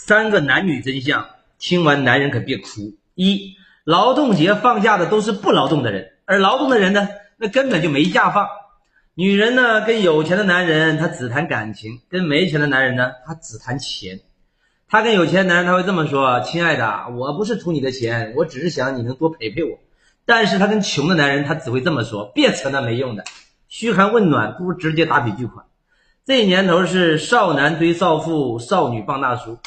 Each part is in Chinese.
三个男女真相，听完男人可别哭。一，劳动节放假的都是不劳动的人，而劳动的人呢，那根本就没假放。女人呢，跟有钱的男人，她只谈感情；跟没钱的男人呢，她只谈钱。她跟有钱的男人，他会这么说：“亲爱的，我不是图你的钱，我只是想你能多陪陪我。”但是她跟穷的男人，他只会这么说：“别扯那没用的，嘘寒问暖不如直接打笔巨款。”这年头是少男追少妇，少女傍大叔。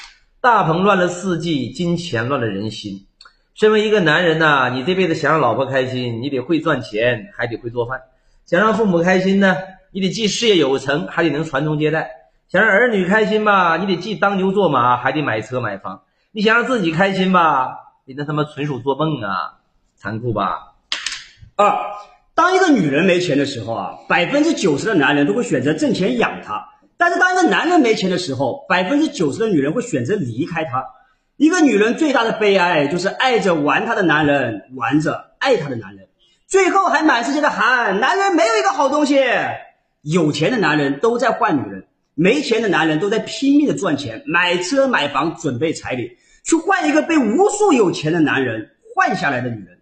大棚乱了四季，金钱乱了人心。身为一个男人呐，你这辈子想让老婆开心，你得会赚钱，还得会做饭；想让父母开心呢，你得既事业有成，还得能传宗接代；想让儿女开心吧，你得既当牛做马，还得买车买房；你想让自己开心吧，你那他妈纯属做梦啊！残酷吧？二，当一个女人没钱的时候啊，百分之九十的男人都会选择挣钱养她。但是当一个男人没钱的时候，百分之九十的女人会选择离开他。一个女人最大的悲哀就是爱着玩她的男人，玩着爱她的男人，最后还满世界的喊男人没有一个好东西。有钱的男人都在换女人，没钱的男人都在拼命的赚钱，买车买房，准备彩礼，去换一个被无数有钱的男人换下来的女人。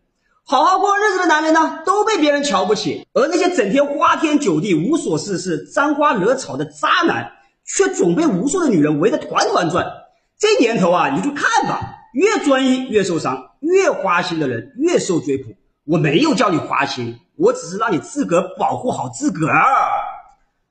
好好过日子的男人呢，都被别人瞧不起；而那些整天花天酒地、无所事事、沾花惹草的渣男，却总被无数的女人围得团团转。这年头啊，你就看吧，越专一越受伤，越花心的人越受追捧。我没有叫你花心，我只是让你自个儿保护好自个儿。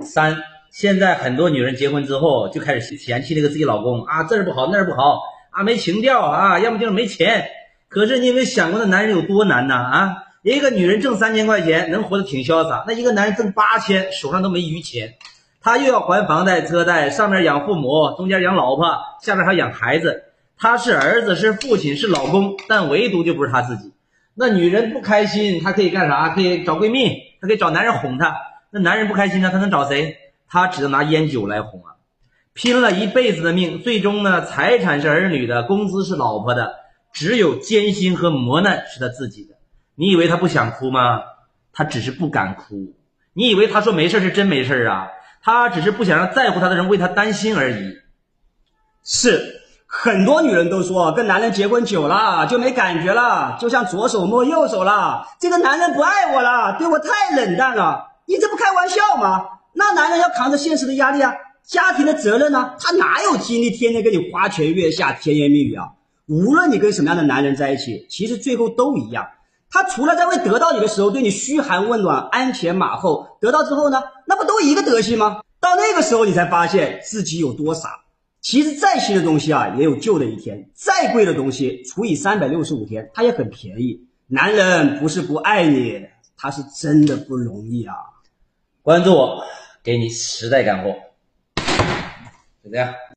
三，现在很多女人结婚之后就开始嫌弃那个自己老公啊，这儿不好那儿不好啊，没情调啊，要么就是没钱。可是你有没有想过，那男人有多难呢？啊，一个女人挣三千块钱能活得挺潇洒，那一个男人挣八千，手上都没余钱，他又要还房贷车贷，上面养父母，中间养老婆，下面还养孩子。他是儿子，是父亲，是老公，但唯独就不是他自己。那女人不开心，她可以干啥？可以找闺蜜，她可以找男人哄她。那男人不开心呢，他能找谁？他只能拿烟酒来哄啊。拼了一辈子的命，最终呢，财产是儿女的，工资是老婆的。只有艰辛和磨难是他自己的。你以为他不想哭吗？他只是不敢哭。你以为他说没事是真没事啊？他只是不想让在乎他的人为他担心而已。是很多女人都说，跟男人结婚久了就没感觉了，就像左手摸右手了。这个男人不爱我了，对我太冷淡了。你这不开玩笑吗？那男人要扛着现实的压力啊，家庭的责任呢？他哪有精力天天跟你花前月下、甜言蜜语啊？无论你跟什么样的男人在一起，其实最后都一样。他除了在未得到你的时候对你嘘寒问暖、鞍前马后，得到之后呢，那不都一个德行吗？到那个时候，你才发现自己有多傻。其实再新的东西啊，也有旧的一天；再贵的东西，除以三百六十五天，它也很便宜。男人不是不爱你，他是真的不容易啊！关注我，给你实在干货。就这样。